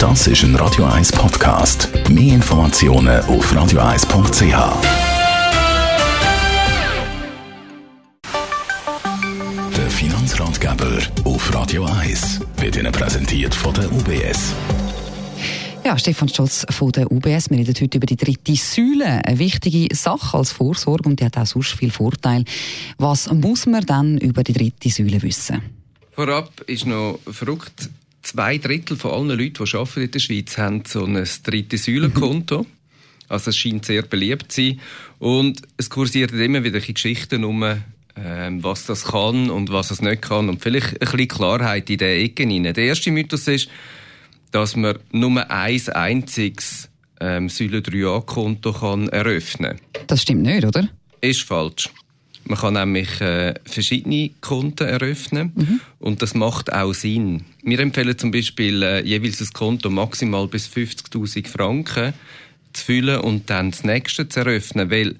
Das ist ein Radio 1 Podcast. Mehr Informationen auf radio1.ch. Der Finanzratgeber auf Radio 1 wird Ihnen präsentiert von der UBS. Ja, Stefan Stolz von der UBS. Wir reden heute über die dritte Säule. Eine wichtige Sache als Vorsorge und die hat auch sonst viel Vorteil. Was muss man dann über die dritte Säule wissen? Vorab ist noch verrückt, zwei Drittel von allen Leuten, die arbeiten in der Schweiz, haben so ein dritte Säulenkonto. Also es scheint sehr beliebt zu sein. Und es kursieren immer wieder Geschichten um, ähm, was das kann und was es nicht kann. Und vielleicht ein bisschen Klarheit in den Ecken hinein. Der erste Mythos ist, dass man nur ein einziges ähm, Säule 3a-Konto kann eröffnen kann. Das stimmt nicht, oder? Ist falsch. Man kann nämlich äh, verschiedene Konten eröffnen mhm. und das macht auch Sinn. Wir empfehlen zum Beispiel äh, jeweils ein Konto maximal bis 50.000 Franken zu füllen und dann das nächste zu eröffnen, weil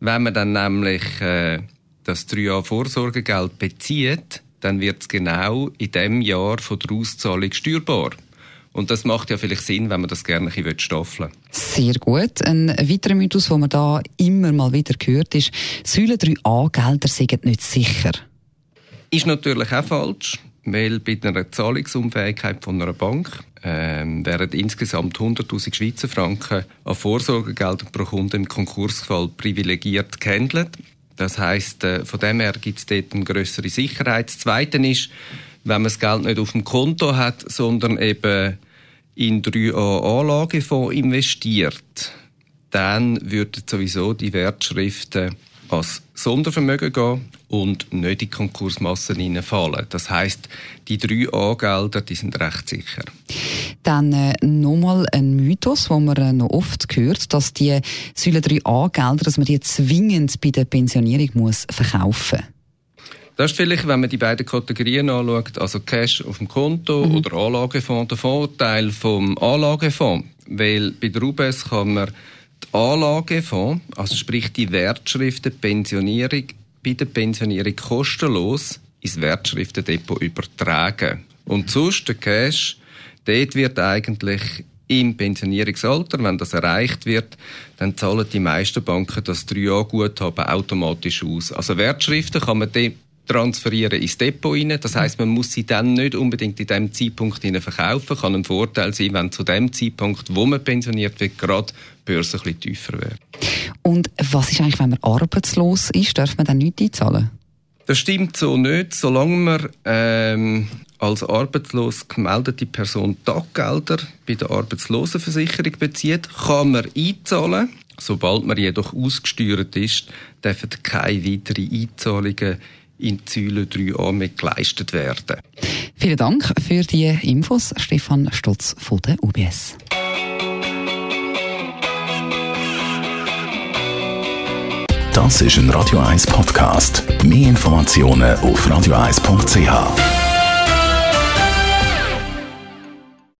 wenn man dann nämlich äh, das 3 Vorsorgegeld bezieht, dann wird es genau in dem Jahr von der Auszahlung steuerbar. Und das macht ja vielleicht Sinn, wenn man das gerne ein bisschen staffeln Sehr gut. Ein weiterer Mythos, den man da immer mal wieder hört, ist, Säule 3a-Gelder sind nicht sicher. Ist natürlich auch falsch, weil bei einer Zahlungsunfähigkeit von einer Bank ähm, werden insgesamt 100.000 Schweizer Franken an Vorsorgegeldern pro Kunde im Konkursfall privilegiert gehandelt. Das heißt, äh, von dem her gibt es dort eine größere Sicherheit. Das Zweite ist, wenn man das Geld nicht auf dem Konto hat, sondern eben in 3A Anlagefonds investiert, dann würden sowieso die Wertschriften als Sondervermögen gehen und nicht in Konkursmassen hineinfallen. Das heißt, die 3A-Gelder, die sind recht sicher. Dann äh, nochmal ein Mythos, den man äh, noch oft hört, dass die Säule 3A-Gelder, dass man die zwingend bei der Pensionierung muss verkaufen muss. Das ist vielleicht, wenn man die beiden Kategorien anschaut, also Cash auf dem Konto mhm. oder Anlagefonds, der Vorteil vom Anlagefonds. Weil bei der UBS kann man die Anlagefonds, also sprich die Wertschriften Pensionierung, bei der Pensionierung kostenlos ins Wertschriftendepot übertragen. Und sonst der Cash, dort wird eigentlich im Pensionierungsalter, wenn das erreicht wird, dann zahlen die meisten Banken das 3A-Guthaben automatisch aus. Also Wertschriften kann man transferieren ins Depot rein. Das heißt, man muss sie dann nicht unbedingt in dem Zeitpunkt verkaufen. Kann ein Vorteil sein, wenn zu dem Zeitpunkt, wo man pensioniert wird, gerade die Börse ein bisschen tiefer wäre. Und was ist eigentlich, wenn man arbeitslos ist? Darf man dann nichts einzahlen? Das stimmt so nicht. Solange man ähm, als arbeitslos gemeldete Person Taggelder bei der Arbeitslosenversicherung bezieht, kann man einzahlen. Sobald man jedoch ausgesteuert ist, dürfen keine weiteren Einzahlungen in Säule 3a mit geleistet werden. Vielen Dank für die Infos, Stefan Stotz von der UBS. Das ist ein Radio 1 Podcast. Mehr Informationen auf radio1.ch.